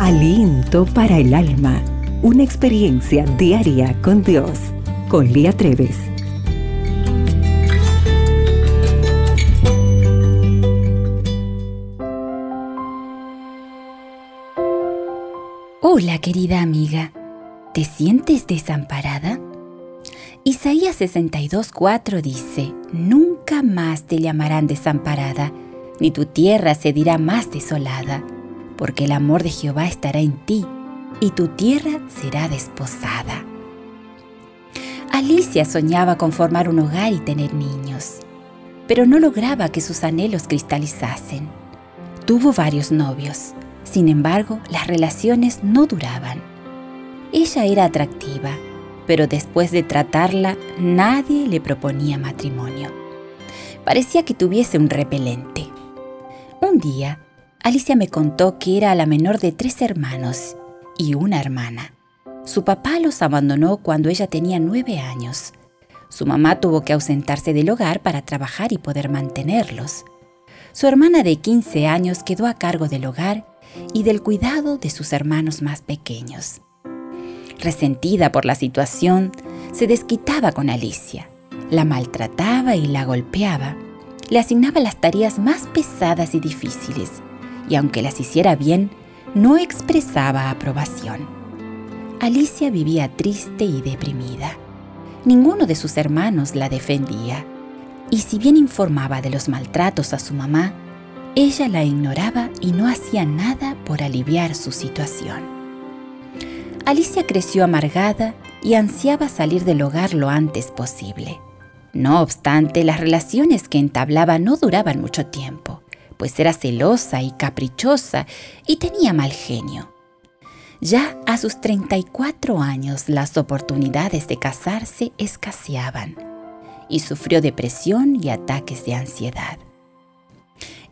Aliento para el alma. Una experiencia diaria con Dios. Con Lía Treves. Hola querida amiga. ¿Te sientes desamparada? Isaías 62:4 dice, Nunca más te llamarán desamparada, ni tu tierra se dirá más desolada, porque el amor de Jehová estará en ti, y tu tierra será desposada. Alicia soñaba con formar un hogar y tener niños, pero no lograba que sus anhelos cristalizasen. Tuvo varios novios, sin embargo, las relaciones no duraban. Ella era atractiva, pero después de tratarla nadie le proponía matrimonio. Parecía que tuviese un repelente. Un día, Alicia me contó que era la menor de tres hermanos y una hermana. Su papá los abandonó cuando ella tenía nueve años. Su mamá tuvo que ausentarse del hogar para trabajar y poder mantenerlos. Su hermana de 15 años quedó a cargo del hogar y del cuidado de sus hermanos más pequeños. Resentida por la situación, se desquitaba con Alicia. La maltrataba y la golpeaba. Le asignaba las tareas más pesadas y difíciles, y aunque las hiciera bien, no expresaba aprobación. Alicia vivía triste y deprimida. Ninguno de sus hermanos la defendía, y si bien informaba de los maltratos a su mamá, ella la ignoraba y no hacía nada por aliviar su situación. Alicia creció amargada y ansiaba salir del hogar lo antes posible. No obstante, las relaciones que entablaba no duraban mucho tiempo, pues era celosa y caprichosa y tenía mal genio. Ya a sus 34 años las oportunidades de casarse escaseaban y sufrió depresión y ataques de ansiedad.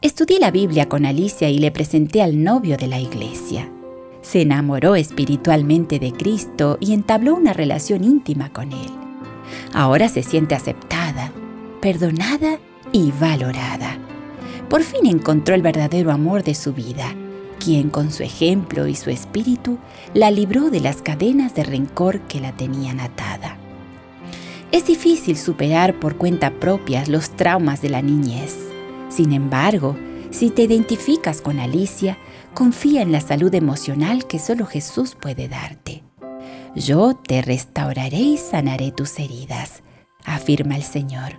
Estudié la Biblia con Alicia y le presenté al novio de la iglesia. Se enamoró espiritualmente de Cristo y entabló una relación íntima con Él. Ahora se siente aceptada, perdonada y valorada. Por fin encontró el verdadero amor de su vida, quien con su ejemplo y su espíritu la libró de las cadenas de rencor que la tenían atada. Es difícil superar por cuenta propia los traumas de la niñez. Sin embargo, si te identificas con Alicia, confía en la salud emocional que solo Jesús puede darte. Yo te restauraré y sanaré tus heridas, afirma el Señor,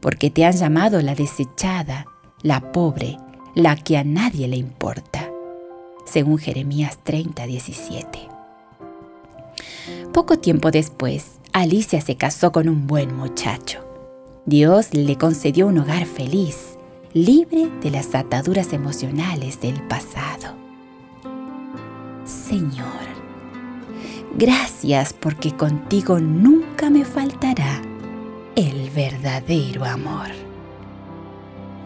porque te han llamado la desechada, la pobre, la que a nadie le importa, según Jeremías 30, 17. Poco tiempo después, Alicia se casó con un buen muchacho. Dios le concedió un hogar feliz libre de las ataduras emocionales del pasado. Señor, gracias porque contigo nunca me faltará el verdadero amor.